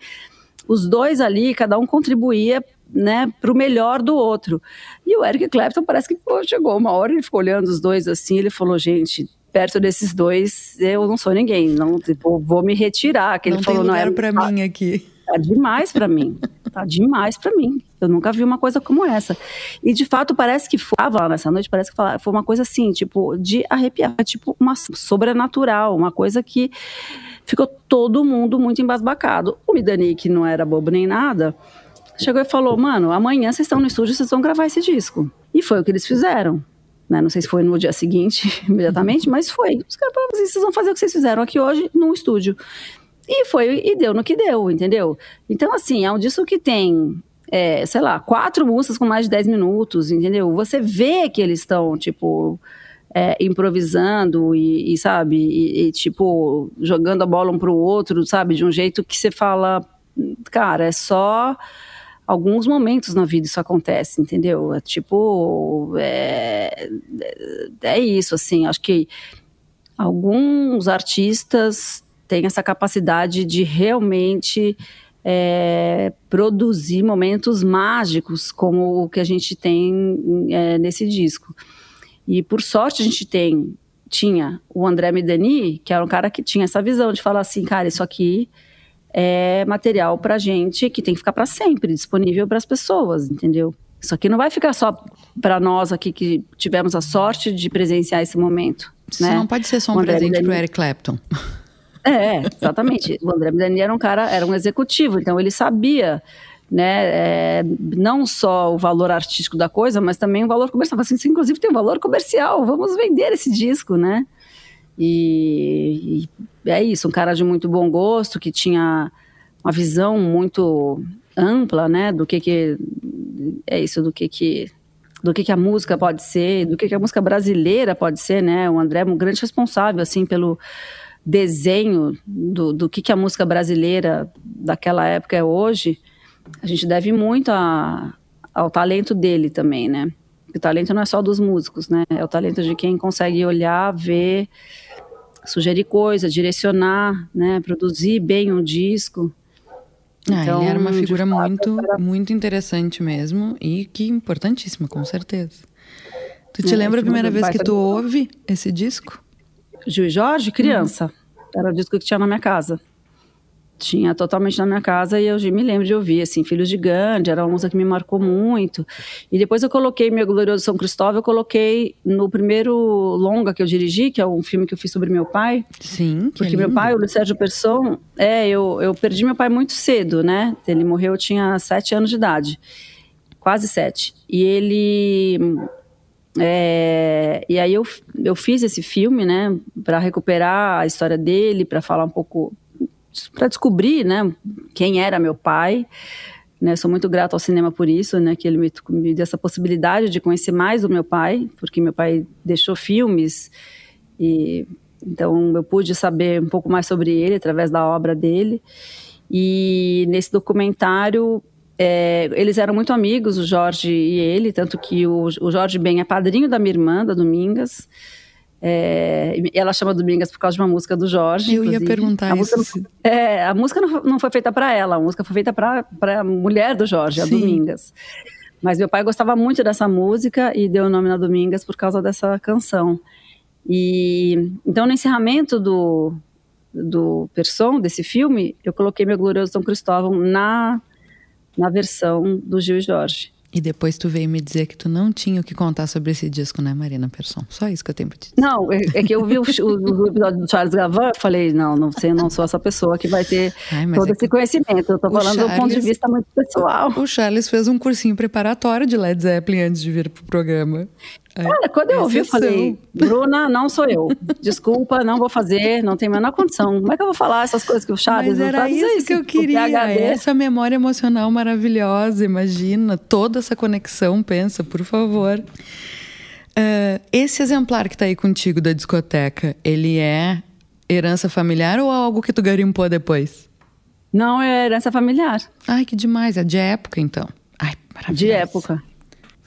os dois ali, cada um contribuía né, para o melhor do outro. E o Eric Clapton parece que pô, chegou uma hora, ele ficou olhando os dois assim, ele falou, gente, perto desses dois eu não sou ninguém, não tipo, vou me retirar. Que não ele falou, não é para mim aqui. Tá demais para mim, tá demais para mim. Eu nunca vi uma coisa como essa. E de fato parece que foi lá nessa noite, parece que foi uma coisa assim, tipo de arrepiar, tipo uma sobrenatural, uma coisa que ficou todo mundo muito embasbacado. O Midani, que não era bobo nem nada, chegou e falou: Mano, amanhã vocês estão no estúdio, vocês vão gravar esse disco. E foi o que eles fizeram. Né? Não sei se foi no dia seguinte, imediatamente, mas foi. Os caras falaram assim: vocês vão fazer o que vocês fizeram aqui hoje no estúdio. E foi, e deu no que deu, entendeu? Então, assim, é um disco que tem, é, sei lá, quatro músicas com mais de dez minutos, entendeu? Você vê que eles estão, tipo. É, improvisando e, e sabe, e, e, tipo, jogando a bola um pro outro, sabe, de um jeito que você fala, cara, é só alguns momentos na vida isso acontece, entendeu? É tipo, é, é isso, assim, acho que alguns artistas têm essa capacidade de realmente é, produzir momentos mágicos como o que a gente tem é, nesse disco. E por sorte a gente tem tinha o André Medani, que era um cara que tinha essa visão de falar assim, cara, isso aqui é material para gente que tem que ficar para sempre disponível para as pessoas, entendeu? Isso aqui não vai ficar só para nós aqui que tivemos a sorte de presenciar esse momento. Isso né? não pode ser só um presente para o Eric Clapton. É, exatamente. o André Midani era um cara, era um executivo, então ele sabia, né, é, não só o valor artístico da coisa, mas também o valor comercial. Assim, inclusive tem um valor comercial, vamos vender esse disco, né? E, e, é isso, um cara de muito bom gosto, que tinha uma visão muito ampla, né, do que que é isso, do que que do que que a música pode ser, do que que a música brasileira pode ser, né? O André é um grande responsável assim pelo desenho do, do que que a música brasileira daquela época é hoje. A gente deve muito a, ao talento dele também, né? O talento não é só dos músicos, né? É o talento de quem consegue olhar, ver sugerir coisas, direcionar, né, produzir bem um disco. Ah, então, ele era uma figura fato, muito, era... muito interessante mesmo e que importantíssima, com certeza. Tu te é, lembra a primeira vez que tu ouve esse disco? Gil e Jorge, criança. Uhum. Era o disco que tinha na minha casa. Tinha totalmente na minha casa e eu me lembro de ouvir, assim, Filhos de Gandhi, era uma música que me marcou muito. E depois eu coloquei Meu Glorioso São Cristóvão, eu coloquei no primeiro longa que eu dirigi, que é um filme que eu fiz sobre meu pai. Sim, Porque meu pai, o Luiz Sérgio Persson, é, eu, eu perdi meu pai muito cedo, né? Ele morreu, eu tinha sete anos de idade, quase sete. E ele... É, e aí eu, eu fiz esse filme, né, para recuperar a história dele, para falar um pouco para descobrir, né, quem era meu pai. Né, sou muito grato ao cinema por isso, né, que ele me, me deu essa possibilidade de conhecer mais do meu pai, porque meu pai deixou filmes e então eu pude saber um pouco mais sobre ele através da obra dele. E nesse documentário é, eles eram muito amigos, o Jorge e ele, tanto que o, o Jorge Ben é padrinho da minha irmã, da Domingas. É, ela chama Domingas por causa de uma música do Jorge. Eu inclusive. ia perguntar a isso. Música não, é, a música não, não foi feita para ela, a música foi feita para a mulher do Jorge, a Sim. Domingas. Mas meu pai gostava muito dessa música e deu o nome na Domingas por causa dessa canção. E então no encerramento do do Person desse filme, eu coloquei meu glorioso São Cristóvão na na versão do Gil e Jorge. E depois tu veio me dizer que tu não tinha o que contar sobre esse disco, né, Marina Persson? Só isso que eu tenho pra te dizer. Não, é, é que eu vi o, o, o, episódio do Charles Gavan, falei, não, não sei, não sou essa pessoa que vai ter Ai, todo é esse conhecimento. Eu tô falando do ponto de Charles- vista muito pessoal. O Charles fez um cursinho preparatório de Led Zeppelin antes de vir pro programa. É, Cara, quando eu ouvi, eu exceção. falei, Bruna, não sou eu. Desculpa, não vou fazer, não tenho a menor condição. Como é que eu vou falar essas coisas que o Charles Mas não era? Diz isso que eu queria, PhD. essa memória emocional maravilhosa, imagina, toda essa conexão, pensa, por favor. Ah, esse exemplar que tá aí contigo da discoteca, ele é herança familiar ou algo que tu garimpou depois? Não, é herança familiar, Ai, que demais, é de época então. Ai, maravilhoso. de época.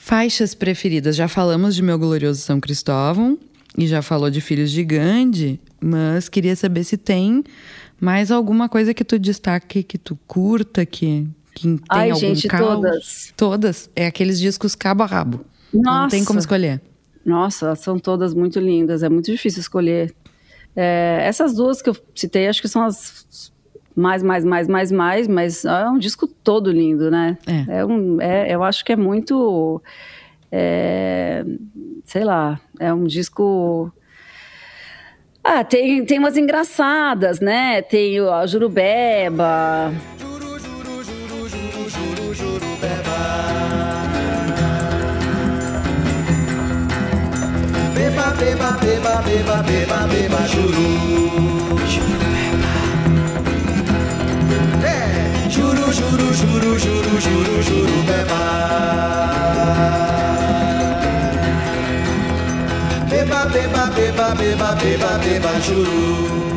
Faixas preferidas, já falamos de Meu Glorioso São Cristóvão e já falou de Filhos de Gandhi, mas queria saber se tem mais alguma coisa que tu destaque, que tu curta, que, que tem Ai, algum gente, caos. todas. Todas. É aqueles discos cabo a rabo. Não tem Nossa. como escolher. Nossa, são todas muito lindas, é muito difícil escolher. É, essas duas que eu citei, acho que são as mais, mais, mais, mais, mais, mas é um disco todo lindo, né? É. um, é, eu acho que é muito, é, sei lá, é um disco... Ah, tem, tem umas engraçadas, né? Tem o a Jurubeba, Juru, juru, juru, juru, juru, juru, beba. Beba, beba, beba, beba, beba, beba, juru. Juru, juru, juru, juru, juru, juru, beba. Beba, beba, beba, beba, beba, beba, juru.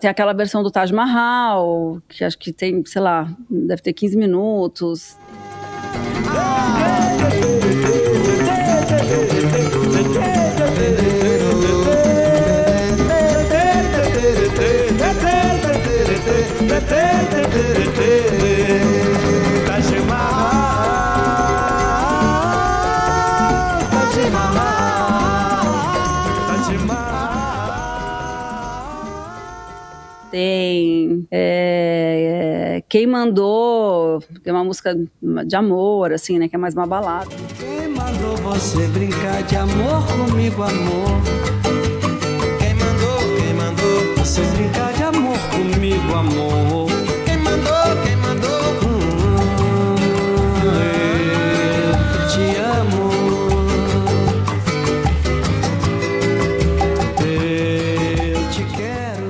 tem aquela versão do Taj Mahal, que acho que tem, sei lá, deve ter 15 minutos. Taj Quem Mandou, que é uma música de amor, assim, né? Que é mais uma balada. Quem mandou você brincar de amor comigo, amor? Quem mandou, quem mandou você brincar de amor comigo, amor? Quem mandou, quem mandou? Hum, eu te amo. Eu te quero.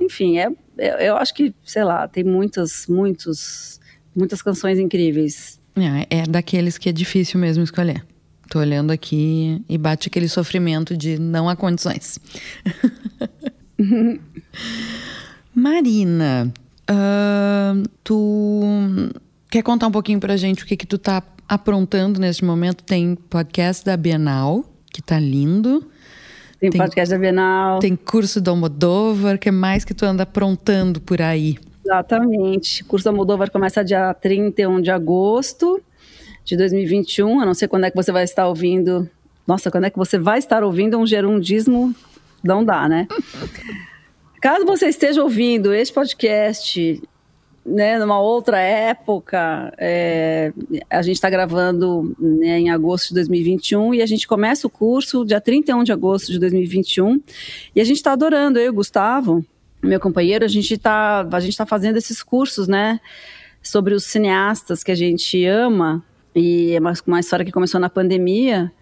Enfim, é, é- eu acho que, sei lá, tem muitas, muitos, muitas canções incríveis. É, é daqueles que é difícil mesmo escolher. Tô olhando aqui e bate aquele sofrimento de não há condições. Marina, ahn, tu quer contar um pouquinho pra gente o que que tu tá aprontando neste momento? Tem podcast da Bienal, que tá lindo. Tem, Tem- podcast da Bienal. Tem curso do Almodóvar, o que mais que tu anda aprontando por aí? Exatamente. O curso da Moldovar começa dia 31 de agosto de 2021. Eu não sei quando é que você vai estar ouvindo. Nossa, quando é que você vai estar ouvindo um gerundismo? Não dá, né? Caso você esteja ouvindo este podcast né, numa outra época, é, a gente está gravando né, em agosto de 2021 e a gente começa o curso dia 31 de agosto de 2021 e a gente está adorando, eu e o Gustavo, meu companheiro, a gente está tá fazendo esses cursos, né, sobre os cineastas que a gente ama e é uma, uma história que começou na pandemia,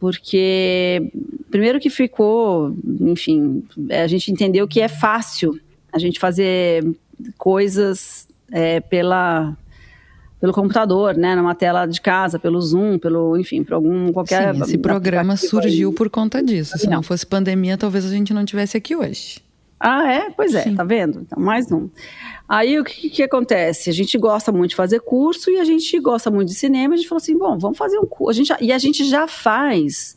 porque primeiro que ficou, enfim, a gente entendeu que é fácil a gente fazer coisas é, pela pelo computador, né, numa tela de casa, pelo Zoom, pelo, enfim, por algum qualquer. Sim, esse programa surgiu aí. por conta disso. Se não. não fosse pandemia, talvez a gente não tivesse aqui hoje. Ah, é? Pois é, Sim. tá vendo? Então, mais um. Aí o que, que acontece? A gente gosta muito de fazer curso e a gente gosta muito de cinema. A gente falou assim: bom, vamos fazer um curso. e a gente já faz,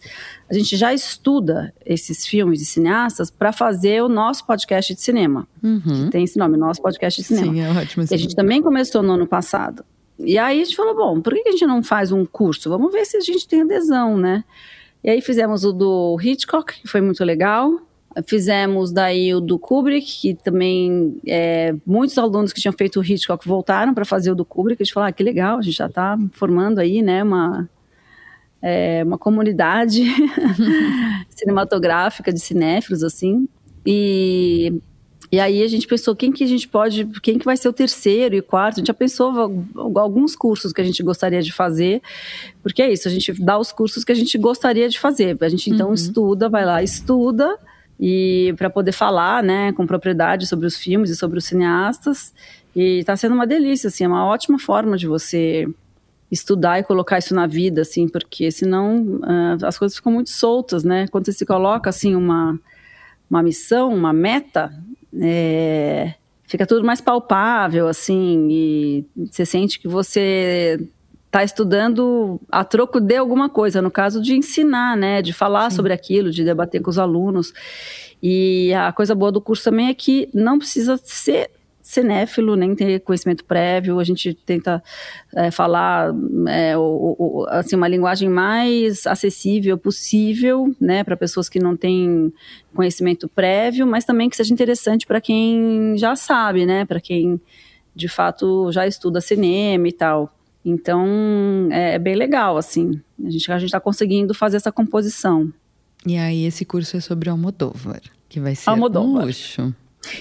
a gente já estuda esses filmes de cineastas para fazer o nosso podcast de cinema. Uhum. Que tem esse nome, nosso podcast de cinema. Sim, é ótimo. E a gente também começou no ano passado. E aí a gente falou: bom, por que a gente não faz um curso? Vamos ver se a gente tem adesão, né? E aí fizemos o do Hitchcock, que foi muito legal. Fizemos daí o do Kubrick, que também é, muitos alunos que tinham feito o Hitchcock voltaram para fazer o do Kubrick. A gente falou, ah, que legal, a gente já está formando aí, né, uma, é, uma comunidade cinematográfica de cinéfilos, assim. E, e aí a gente pensou, quem que a gente pode, quem que vai ser o terceiro e o quarto? A gente já pensou alguns cursos que a gente gostaria de fazer, porque é isso, a gente dá os cursos que a gente gostaria de fazer. A gente então uhum. estuda, vai lá, estuda e para poder falar, né, com propriedade sobre os filmes e sobre os cineastas. E está sendo uma delícia, assim, é uma ótima forma de você estudar e colocar isso na vida, assim, porque senão uh, as coisas ficam muito soltas, né? Quando você se coloca assim uma uma missão, uma meta, é, fica tudo mais palpável, assim, e você sente que você está estudando a troco de alguma coisa, no caso de ensinar, né, de falar Sim. sobre aquilo, de debater com os alunos. E a coisa boa do curso também é que não precisa ser cinéfilo, nem ter conhecimento prévio, a gente tenta é, falar é, o, o, assim, uma linguagem mais acessível possível, né, para pessoas que não têm conhecimento prévio, mas também que seja interessante para quem já sabe, né, para quem de fato já estuda cinema e tal. Então, é, é bem legal, assim. A gente a está conseguindo fazer essa composição. E aí, esse curso é sobre Almodóvar, que vai ser Almodóvar. um luxo.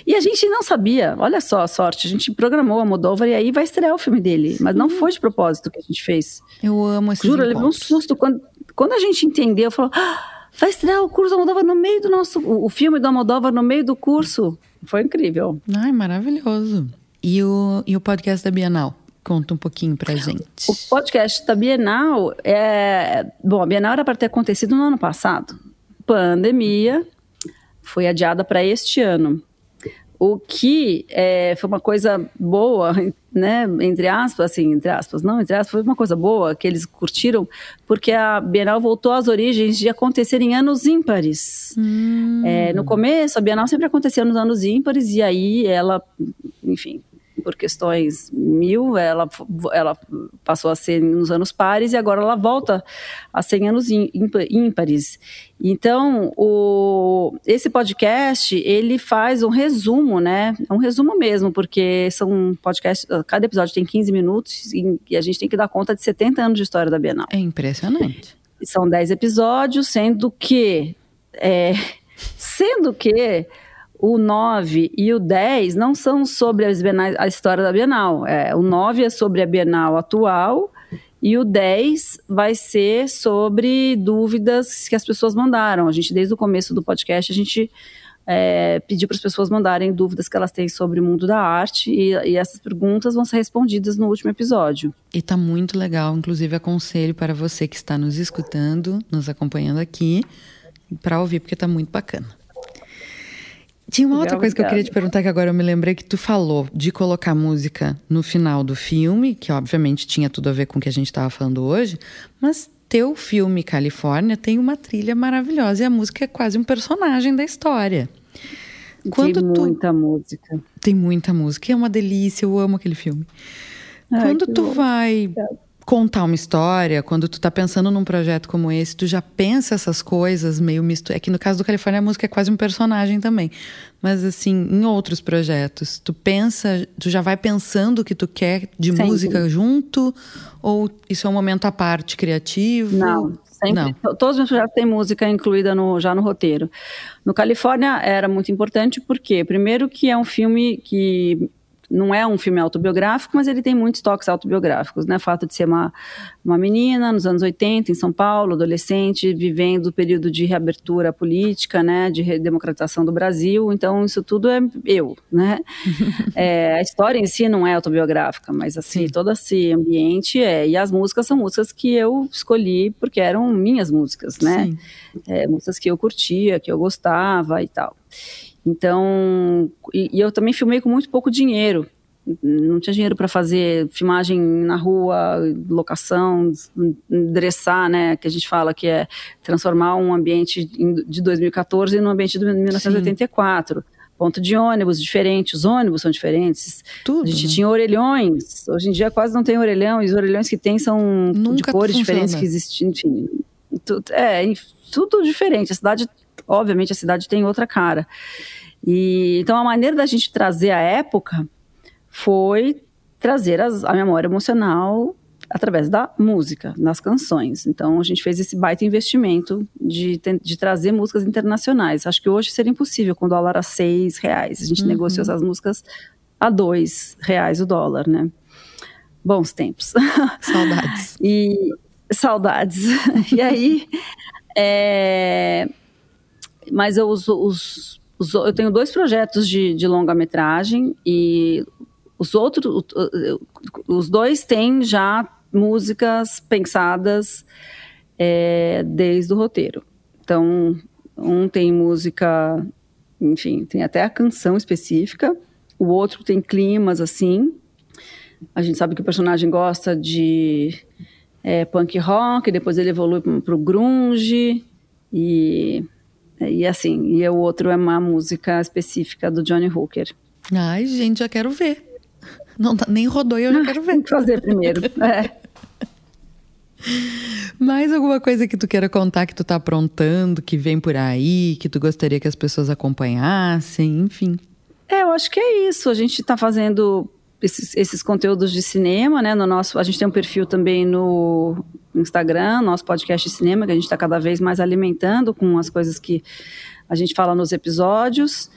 E a gente não sabia, olha só a sorte, a gente programou a Almodóvar e aí vai estrear o filme dele, mas não foi de propósito que a gente fez. Eu amo esse Juro, eu levei um susto quando, quando a gente entendeu, falou, ah, vai estrear o curso Almodóvar no meio do nosso, o, o filme do Almodóvar no meio do curso. Foi incrível. Ai, maravilhoso. E o, e o podcast da Bienal? Conta um pouquinho pra gente. O podcast da Bienal é. Bom, a Bienal era para ter acontecido no ano passado. Pandemia foi adiada para este ano. O que é, foi uma coisa boa, né? Entre aspas, assim, entre aspas, não, entre aspas, foi uma coisa boa que eles curtiram, porque a Bienal voltou às origens de acontecer em anos ímpares. Hum. É, no começo, a Bienal sempre acontecia nos anos ímpares, e aí ela, enfim, por questões mil, ela, ela passou a ser nos anos pares e agora ela volta a 100 anos ímpares. Então, o, esse podcast, ele faz um resumo, né? É um resumo mesmo, porque são podcasts, cada episódio tem 15 minutos e, a gente tem que dar conta de 70 anos de história da Bienal. É impressionante. São 10 episódios, sendo que... É, sendo que o 9 e o 10 não são sobre bienais, a história da Bienal. É, o 9 é sobre a Bienal atual e o 10 vai ser sobre dúvidas que as pessoas mandaram. A gente, desde o começo do podcast, a gente é, pediu para as pessoas mandarem dúvidas que elas têm sobre o mundo da arte e, e, essas perguntas vão ser respondidas no último episódio. E tá muito legal, inclusive aconselho para você que está nos escutando, nos acompanhando aqui, para ouvir, porque tá muito bacana. Tinha uma outra coisa que eu queria te perguntar que agora eu me lembrei que tu falou de colocar música no final do filme, que obviamente tinha tudo a ver com o que a gente estava falando hoje, mas teu filme Califórnia tem uma trilha maravilhosa e a música é quase um personagem da história. Quando tem muita música. Tem muita música, é uma delícia, eu amo aquele filme. Ai, Quando tu vai contar uma história, quando tu tá pensando num projeto como esse, tu já pensa essas coisas meio misto. É que no caso do Califórnia a música é quase um personagem também. Mas assim, em outros projetos, tu pensa, tu já vai pensando o que tu quer de Sempre. música junto? Ou isso é um momento à parte criativo? Não, sempre. Não. Todos os meus projetos têm música incluída no, já no roteiro. No Califórnia era muito importante porque, primeiro, que é um filme que não é um filme autobiográfico, mas ele tem muitos toques autobiográficos, né? O fato de ser uma, uma menina nos anos 80 em São Paulo, adolescente, vivendo o período de reabertura política, né? De redemocratização do Brasil. Então, isso tudo é eu, né? é, a história em si não é autobiográfica, mas assim, Sim. todo esse ambiente é. E as músicas são músicas que eu escolhi porque eram minhas músicas, né? É, músicas que eu curtia, que eu gostava e tal. Então, e, e eu também filmei com muito pouco dinheiro. Não tinha dinheiro para fazer filmagem na rua, locação, dressar, né? Que a gente fala que é transformar um ambiente de 2014 num ambiente de 1984. Ponto de ônibus diferente, os ônibus são diferentes. Tudo. A gente né? tinha orelhões. Hoje em dia quase não tem orelhão, e os orelhões que tem são de Nunca cores funciona. diferentes que existem, enfim. Tu- é, tudo diferente. A cidade, obviamente, a cidade tem outra cara. E então a maneira da gente trazer a época foi trazer as- a memória emocional através da música, das canções. Então a gente fez esse baita investimento de, de trazer músicas internacionais. Acho que hoje seria impossível com o dólar a seis reais. A gente Uhum. negociou essas músicas a dois reais o dólar, né? Bons tempos. Saudades. E saudades. e aí, é, mas eu, os, os- eu tenho dois projetos de, de longa-metragem e os outros, os dois têm já músicas pensadas é, desde o roteiro. Então, um tem música, enfim, tem até a canção específica, o outro tem climas assim. A gente sabe que o personagem gosta de é, punk rock, depois ele evolui para o grunge e e assim, e o outro é uma música específica do Johnny Hooker. Ai, gente, já quero ver. Não tá- nem rodou e eu já quero ver. Tem que fazer primeiro. É. Mais alguma coisa que tu queira contar que tu tá aprontando, que vem por aí, que tu gostaria que as pessoas acompanhassem, enfim. É, eu acho que é isso. A gente está fazendo esses, esses conteúdos de cinema, né? No nosso, a gente tem um perfil também no Instagram, nosso podcast de cinema, que a gente está cada vez mais alimentando com as coisas que a gente fala nos episódios.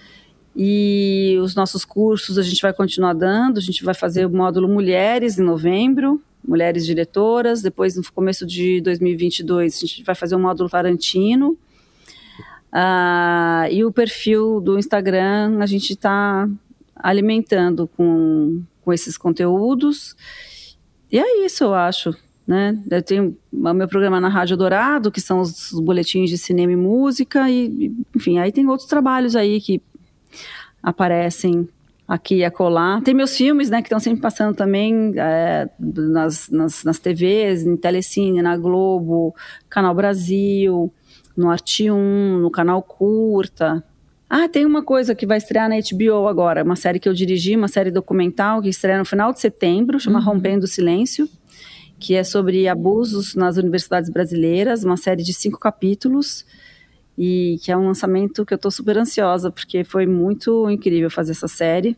E os nossos cursos a gente vai continuar dando. A gente vai fazer o módulo Mulheres em novembro, Mulheres Diretoras. Depois, no começo de 2022, a gente vai fazer o módulo Tarantino. Ah, e o perfil do Instagram a gente está alimentando com, com esses conteúdos. E é isso, eu acho. Né? Eu tenho o meu programa na Rádio Dourado, que são os, boletins de cinema e música, e, e, enfim, aí tem outros trabalhos aí que aparecem aqui e acolá. Tem meus filmes, né, que estão sempre passando também é, nas, nas, nas TVs, em Telecine, na Globo, Canal Brasil, no Arte 1, no Canal Curta. Ah, tem uma coisa que vai estrear na HBO agora, uma série que eu dirigi, uma série documental que estreia no final de setembro, chama Uhum. Rompendo o Silêncio, que é sobre abusos nas universidades brasileiras, uma série de cinco capítulos, e que é um lançamento que eu estou super ansiosa, porque foi muito incrível fazer essa série.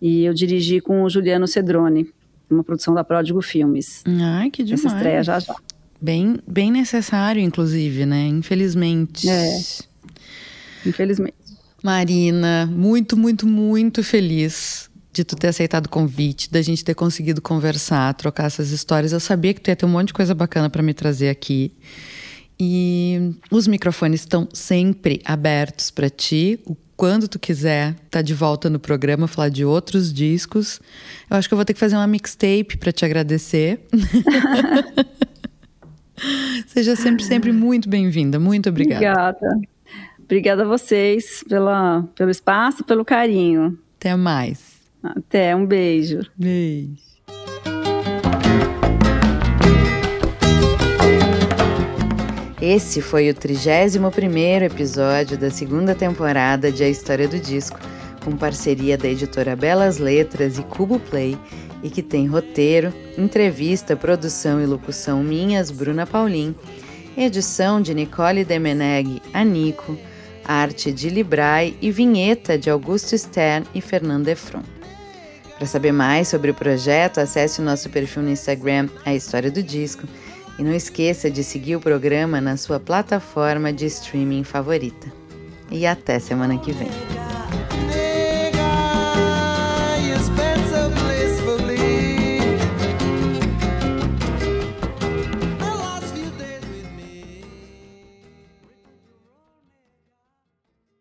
E eu dirigi com o Juliano Cedrone, uma produção da Pródigo Filmes. Ai, que demais. Essa estreia já já. Bem, bem necessário, inclusive, né? Infelizmente. É. Infelizmente. Marina, muito, muito, muito feliz de tu ter aceitado o convite, da gente ter conseguido conversar, trocar essas histórias. Eu sabia que tu ia ter um monte de coisa bacana para me trazer aqui. E os microfones estão sempre abertos para ti. O quando tu quiser tá de volta no programa falar de outros discos. Eu acho que eu vou ter que fazer uma mixtape para te agradecer. Seja sempre, sempre muito bem-vinda. Muito obrigada. Obrigada. Obrigada a vocês pela, pelo espaço, pelo carinho. Até mais. Até, um beijo. Beijo. Esse foi o 31º episódio da segunda temporada de A História do Disco, com parceria da editora Belas Letras e Cubo Play, e que tem roteiro, entrevista, produção e locução minhas, Bruna Paulin, edição de Nicole Demeneg, Anico, arte de Librai e vinheta de Augusto Stern e Fernando Efron. Para saber mais sobre o projeto, acesse o nosso perfil no Instagram, A História do Disco, e não esqueça de seguir o programa na sua plataforma de streaming favorita. E até semana que vem.